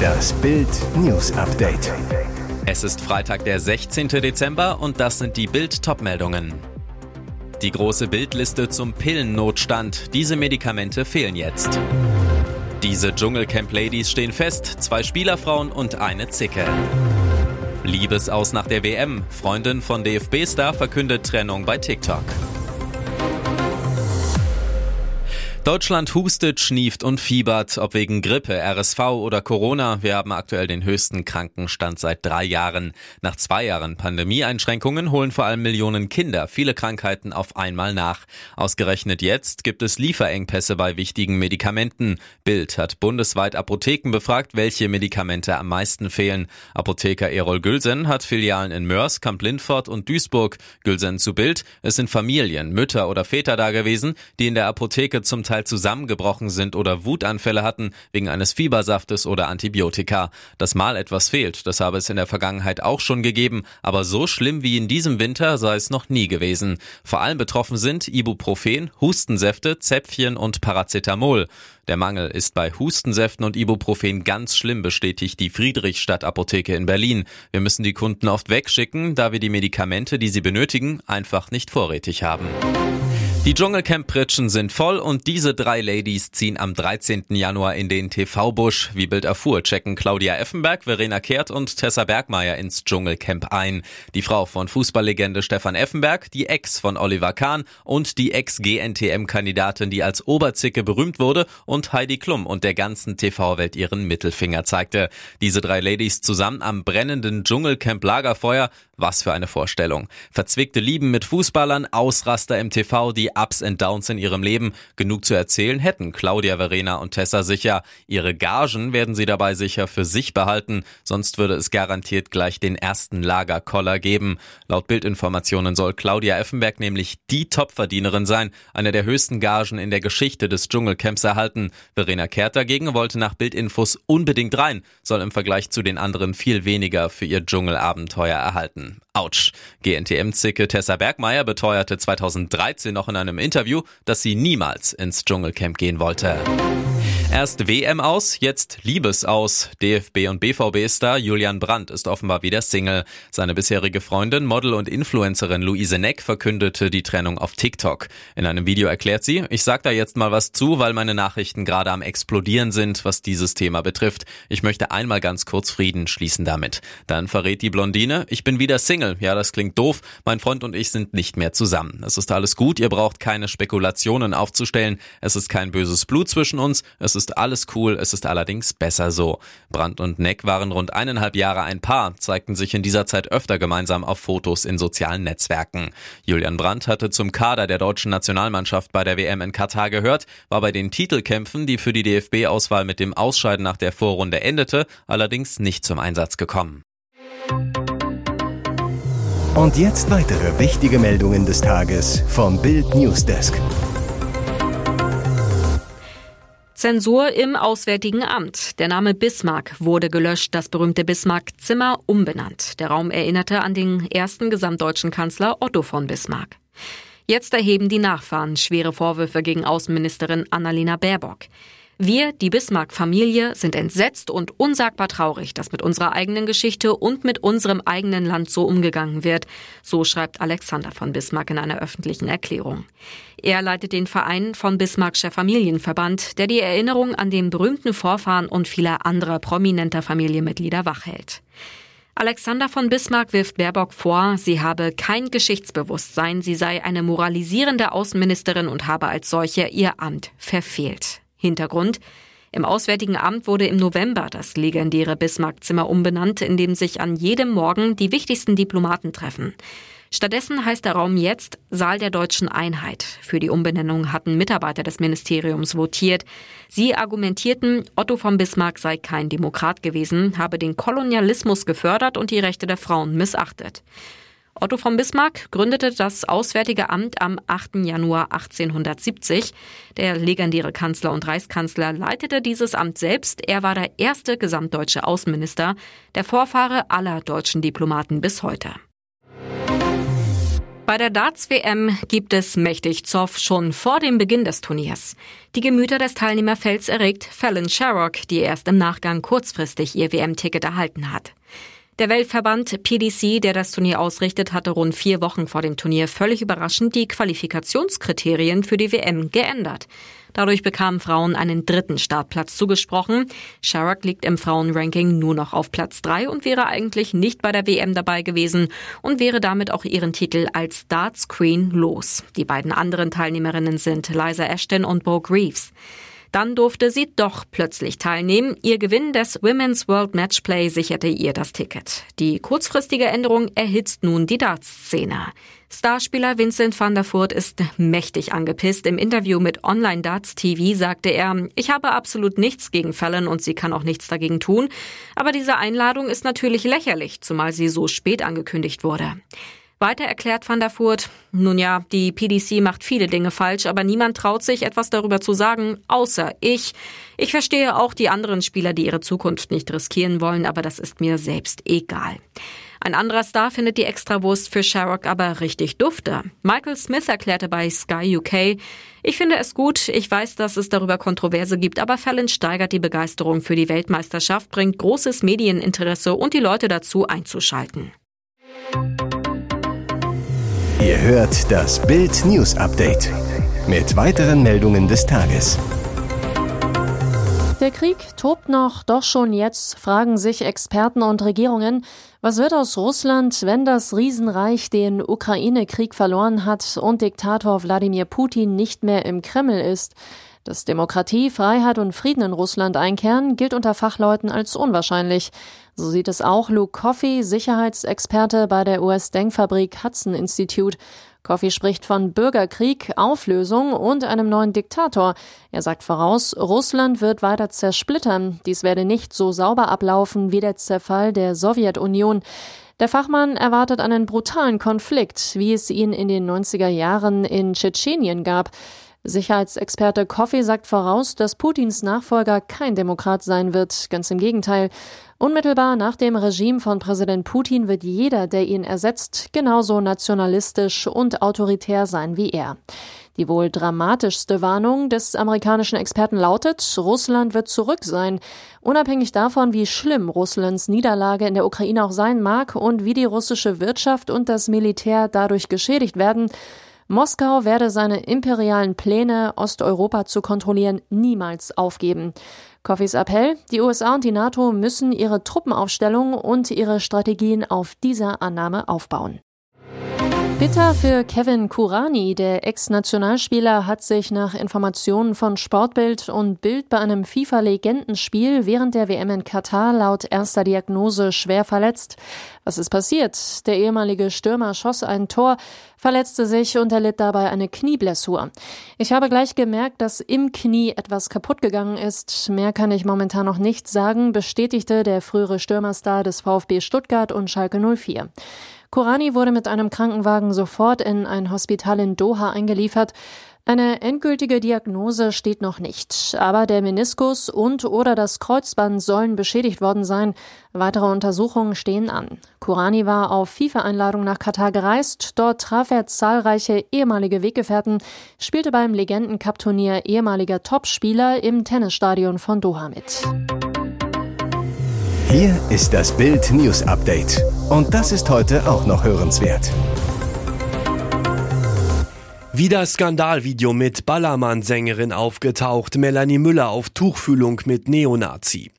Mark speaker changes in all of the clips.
Speaker 1: Das Bild News Update.
Speaker 2: Es ist Freitag, der 16. Dezember und das sind die Bild Topmeldungen. Die große Bildliste zum Pillennotstand. Diese Medikamente fehlen jetzt. Diese Dschungelcamp Ladies stehen fest, zwei Spielerfrauen und eine Zicke. Liebesaus nach der WM. Freundin von DFB-Star verkündet Trennung bei TikTok. Deutschland hustet, schnieft und fiebert, ob wegen Grippe, RSV oder Corona. Wir haben aktuell den höchsten Krankenstand seit drei Jahren. Nach zwei Jahren Pandemieeinschränkungen holen vor allem Millionen Kinder viele Krankheiten auf einmal nach. Ausgerechnet jetzt gibt es Lieferengpässe bei wichtigen Medikamenten. Bild hat bundesweit Apotheken befragt, welche Medikamente am meisten fehlen. Apotheker Erol Gülsen hat Filialen in Mörs, Kamp-Lindfort und Duisburg. Gülsen zu Bild. Es sind Familien, Mütter oder Väter da gewesen, die in der Apotheke zum Teil zusammengebrochen sind oder Wutanfälle hatten wegen eines Fiebersaftes oder Antibiotika. Dass mal etwas fehlt, das habe es in der Vergangenheit auch schon gegeben, aber so schlimm wie in diesem Winter sei es noch nie gewesen. Vor allem betroffen sind Ibuprofen, Hustensäfte, Zäpfchen und Paracetamol. Der Mangel ist bei Hustensäften und Ibuprofen ganz schlimm, bestätigt die Friedrichstadt Apotheke in Berlin. Wir müssen die Kunden oft wegschicken, da wir die Medikamente, die sie benötigen, einfach nicht vorrätig haben. Die Dschungelcamp-Pritschen sind voll und diese drei Ladies ziehen am 13. Januar in den TV-Busch. Wie Bild erfuhr, checken Claudia Effenberg, Verena Kehrt und Tessa Bergmeier ins Dschungelcamp ein. Die Frau von Fußballlegende Stefan Effenberg, die Ex von Oliver Kahn und die Ex-GNTM-Kandidatin, die als Oberzicke berühmt wurde und Heidi Klum und der ganzen TV-Welt ihren Mittelfinger zeigte. Diese drei Ladies zusammen am brennenden Dschungelcamp Lagerfeuer. Was für eine Vorstellung. Verzwickte Lieben mit Fußballern, Ausraster im TV, die Ups and Downs in ihrem Leben genug zu erzählen hätten Claudia, Verena und Tessa sicher. Ihre Gagen werden sie dabei sicher für sich behalten, sonst würde es garantiert gleich den ersten Lagerkoller geben. Laut Bildinformationen soll Claudia Effenberg nämlich die Topverdienerin sein, eine der höchsten Gagen in der Geschichte des Dschungelcamps erhalten. Verena Kehrt dagegen wollte nach Bildinfos unbedingt rein, soll im Vergleich zu den anderen viel weniger für ihr Dschungelabenteuer erhalten. Autsch. GNTM-Zicke Tessa Bergmeier beteuerte 2013 noch in einem Interview, dass sie niemals ins Dschungelcamp gehen wollte. Erst WM aus, jetzt Liebes aus. DFB und BVB-Star Julian Brandt ist offenbar wieder Single. Seine bisherige Freundin, Model und Influencerin Luise Neck verkündete die Trennung auf TikTok. In einem Video erklärt sie, ich sag da jetzt mal was zu, weil meine Nachrichten gerade am explodieren sind, was dieses Thema betrifft. Ich möchte einmal ganz kurz Frieden schließen damit. Dann verrät die Blondine, ich bin wieder Single. Ja, das klingt doof. Mein Freund und ich sind nicht mehr zusammen. Es ist alles gut, ihr braucht keine Spekulationen aufzustellen. Es ist kein böses Blut zwischen uns. Es ist alles cool, es ist allerdings besser so. Brandt und Neck waren rund eineinhalb Jahre ein Paar, zeigten sich in dieser Zeit öfter gemeinsam auf Fotos in sozialen Netzwerken. Julian Brandt hatte zum Kader der deutschen Nationalmannschaft bei der WM in Katar gehört, war bei den Titelkämpfen, die für die DFB-Auswahl mit dem Ausscheiden nach der Vorrunde endete, allerdings nicht zum Einsatz gekommen.
Speaker 1: Und jetzt weitere wichtige Meldungen des Tages vom Bild Newsdesk.
Speaker 3: Zensur im Auswärtigen Amt. Der Name Bismarck wurde gelöscht, das berühmte Bismarck-Zimmer umbenannt. Der Raum erinnerte an den ersten gesamtdeutschen Kanzler Otto von Bismarck. Jetzt erheben die Nachfahren schwere Vorwürfe gegen Außenministerin Annalena Baerbock. Wir, die Bismarck-Familie, sind entsetzt und unsagbar traurig, dass mit unserer eigenen Geschichte und mit unserem eigenen Land so umgegangen wird, so schreibt Alexander von Bismarck in einer öffentlichen Erklärung. Er leitet den Verein von Bismarckscher Familienverband, der die Erinnerung an den berühmten Vorfahren und vieler anderer prominenter Familienmitglieder wachhält. Alexander von Bismarck wirft Baerbock vor, sie habe kein Geschichtsbewusstsein, sie sei eine moralisierende Außenministerin und habe als solche ihr Amt verfehlt. Hintergrund im Auswärtigen Amt wurde im November das legendäre Bismarck-Zimmer umbenannt, in dem sich an jedem Morgen die wichtigsten Diplomaten treffen. Stattdessen heißt der Raum jetzt Saal der deutschen Einheit. Für die Umbenennung hatten Mitarbeiter des Ministeriums votiert. Sie argumentierten, Otto von Bismarck sei kein Demokrat gewesen, habe den Kolonialismus gefördert und die Rechte der Frauen missachtet. Otto von Bismarck gründete das Auswärtige Amt am 8. Januar 1870. Der legendäre Kanzler und Reichskanzler leitete dieses Amt selbst. Er war der erste gesamtdeutsche Außenminister, der Vorfahre aller deutschen Diplomaten bis heute. Bei der Darts-WM gibt es mächtig Zoff schon vor dem Beginn des Turniers. Die Gemüter des Teilnehmerfelds erregt Fallon Sherrock, die erst im Nachgang kurzfristig ihr WM-Ticket erhalten hat. Der Weltverband PDC, der das Turnier ausrichtet, hatte rund vier Wochen vor dem Turnier völlig überraschend die Qualifikationskriterien für die WM geändert. Dadurch bekamen Frauen einen dritten Startplatz zugesprochen. Sharrock liegt im Frauenranking nur noch auf Platz drei und wäre eigentlich nicht bei der WM dabei gewesen und wäre damit auch ihren Titel als Darts Queen los. Die beiden anderen Teilnehmerinnen sind Liza Ashton und Bo Greaves. Dann durfte sie doch plötzlich teilnehmen. Ihr Gewinn des Women's World Matchplay sicherte ihr das Ticket. Die kurzfristige Änderung erhitzt nun die Darts-Szene. Starspieler Vincent van der Voort ist mächtig angepisst. Im Interview mit Online Darts TV sagte er, ich habe absolut nichts gegen Fallon und sie kann auch nichts dagegen tun. Aber diese Einladung ist natürlich lächerlich, zumal sie so spät angekündigt wurde. Weiter erklärt Van der Voort, nun ja, die PDC macht viele Dinge falsch, aber niemand traut sich, etwas darüber zu sagen, außer ich. Ich verstehe auch die anderen Spieler, die ihre Zukunft nicht riskieren wollen, aber das ist mir selbst egal. Ein anderer Star findet die Extrawurst für Sherrock aber richtig dufte. Michael Smith erklärte bei Sky UK, ich finde es gut, ich weiß, dass es darüber Kontroverse gibt, aber Fallon steigert die Begeisterung für die Weltmeisterschaft, bringt großes Medieninteresse und die Leute dazu einzuschalten.
Speaker 1: Ihr hört das Bild News Update mit weiteren Meldungen des Tages.
Speaker 4: Der Krieg tobt noch, doch schon jetzt fragen sich Experten und Regierungen, was wird aus Russland, wenn das Riesenreich den Ukraine-Krieg verloren hat und Diktator Wladimir Putin nicht mehr im Kreml ist? Dass Demokratie, Freiheit und Frieden in Russland einkehren, gilt unter Fachleuten als unwahrscheinlich. So sieht es auch Luke Coffey, Sicherheitsexperte bei der US-Denkfabrik Hudson Institute. Coffey spricht von Bürgerkrieg, Auflösung und einem neuen Diktator. Er sagt voraus, Russland wird weiter zersplittern. Dies werde nicht so sauber ablaufen wie der Zerfall der Sowjetunion. Der Fachmann erwartet einen brutalen Konflikt, wie es ihn in den 90er Jahren in Tschetschenien gab. Sicherheitsexperte Coffey sagt voraus, dass Putins Nachfolger kein Demokrat sein wird. Ganz im Gegenteil. Unmittelbar nach dem Regime von Präsident Putin wird jeder, der ihn ersetzt, genauso nationalistisch und autoritär sein wie er. Die wohl dramatischste Warnung des amerikanischen Experten lautet, Russland wird zurück sein. Unabhängig davon, wie schlimm Russlands Niederlage in der Ukraine auch sein mag und wie die russische Wirtschaft und das Militär dadurch geschädigt werden, Moskau werde seine imperialen Pläne, Osteuropa zu kontrollieren, niemals aufgeben. Coffeys Appell, die USA und die NATO müssen ihre Truppenaufstellung und ihre Strategien auf dieser Annahme aufbauen. Bitter für Kevin Kurani, der Ex-Nationalspieler, hat sich nach Informationen von Sportbild und Bild bei einem FIFA-Legendenspiel während der WM in Katar laut erster Diagnose schwer verletzt. Was ist passiert? Der ehemalige Stürmer schoss ein Tor, verletzte sich und erlitt dabei eine Knieblessur. Ich habe gleich gemerkt, dass im Knie etwas kaputt gegangen ist. Mehr kann ich momentan noch nicht sagen, bestätigte der frühere Stürmerstar des VfB Stuttgart und Schalke 04. Korani wurde mit einem Krankenwagen sofort in ein Hospital in Doha eingeliefert. Eine endgültige Diagnose steht noch nicht, aber der Meniskus und oder das Kreuzband sollen beschädigt worden sein. Weitere Untersuchungen stehen an. Kurani war auf FIFA-Einladung nach Katar gereist. Dort traf er zahlreiche ehemalige Weggefährten, spielte beim Legenden-Cup-Turnier ehemaliger Topspieler im Tennisstadion von Doha mit.
Speaker 1: Hier ist das Bild News Update. Und das ist heute auch noch hörenswert.
Speaker 5: Wieder Skandalvideo mit Ballermann-Sängerin aufgetaucht. Melanie Müller auf Tuchfühlung mit Neonazi.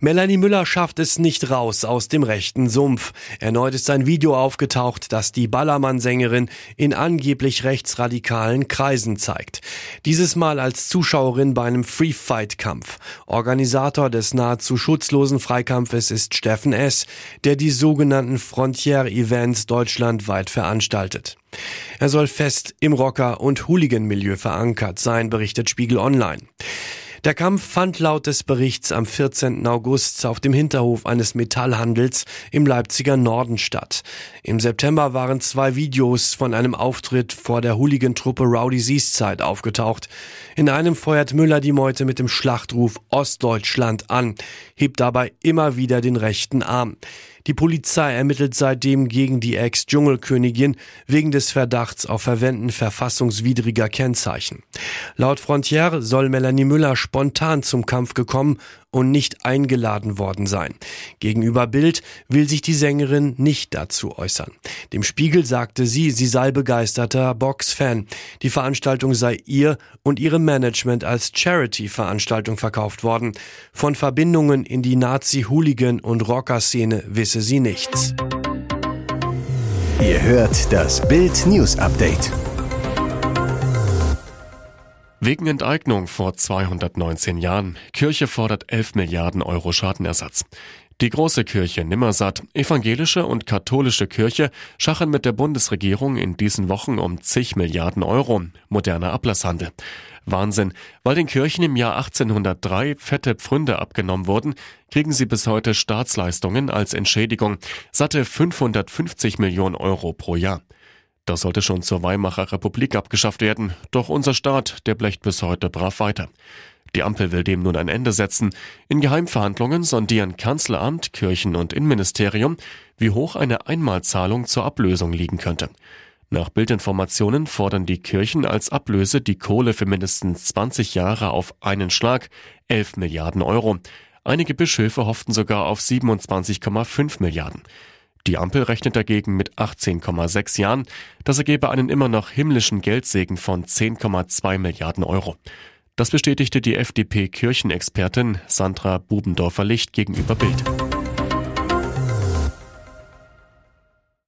Speaker 5: Melanie Müller schafft es nicht raus aus dem rechten Sumpf. Erneut ist ein Video aufgetaucht, das die Ballermann-Sängerin in angeblich rechtsradikalen Kreisen zeigt. Dieses Mal als Zuschauerin bei einem Free-Fight-Kampf. Organisator des nahezu schutzlosen Freikampfes ist Steffen S., der die sogenannten Frontier-Events deutschlandweit veranstaltet. Er soll fest im Rocker- und Hooligan-Milieu verankert sein, berichtet Spiegel Online. Der Kampf fand laut des Berichts am 14. August auf dem Hinterhof eines Metallhandels im Leipziger Norden statt. Im September waren zwei Videos von einem Auftritt vor der Hooligan-Truppe Rowdy Seaszeit aufgetaucht. In einem feuert Müller die Meute mit dem Schlachtruf Ostdeutschland an, hebt dabei immer wieder den rechten Arm. Die Polizei ermittelt seitdem gegen die Ex-Dschungelkönigin wegen des Verdachts auf Verwenden verfassungswidriger Kennzeichen. Laut Frontier soll Melanie Müller spontan zum Kampf gekommen und nicht eingeladen worden sein. Gegenüber Bild will sich die Sängerin nicht dazu äußern. Dem Spiegel sagte sie, sie sei begeisterter Box-Fan. Die Veranstaltung sei ihr und ihrem Management als Charity-Veranstaltung verkauft worden. Von Verbindungen in die Nazi-Hooligan- und Rocker-Szene wisse sie nichts.
Speaker 1: Ihr hört das Bild News Update.
Speaker 6: Wegen Enteignung vor 219 Jahren. Kirche fordert 11 Milliarden Euro Schadenersatz. Die große Kirche Nimmersatt, evangelische und katholische Kirche schachen mit der Bundesregierung in diesen Wochen um zig Milliarden Euro. Moderner Ablasshandel. Wahnsinn. Weil den Kirchen im Jahr 1803 fette Pfründe abgenommen wurden, kriegen sie bis heute Staatsleistungen als Entschädigung. Satte 550 Millionen Euro pro Jahr. Das sollte schon zur Weimarer Republik abgeschafft werden, doch unser Staat, der blecht bis heute brav weiter. Die Ampel will dem nun ein Ende setzen. In Geheimverhandlungen sondieren Kanzleramt, Kirchen und Innenministerium, wie hoch eine Einmalzahlung zur Ablösung liegen könnte. Nach Bildinformationen fordern die Kirchen als Ablöse die Kohle für mindestens 20 Jahre auf einen Schlag, 11 Milliarden Euro. Einige Bischöfe hofften sogar auf 27,5 Milliarden. Die Ampel rechnet dagegen mit 18,6 Jahren. Das ergebe einen immer noch himmlischen Geldsegen von 10,2 Milliarden Euro. Das bestätigte die FDP-Kirchenexpertin Sandra Bubendorfer-Licht gegenüber Bild.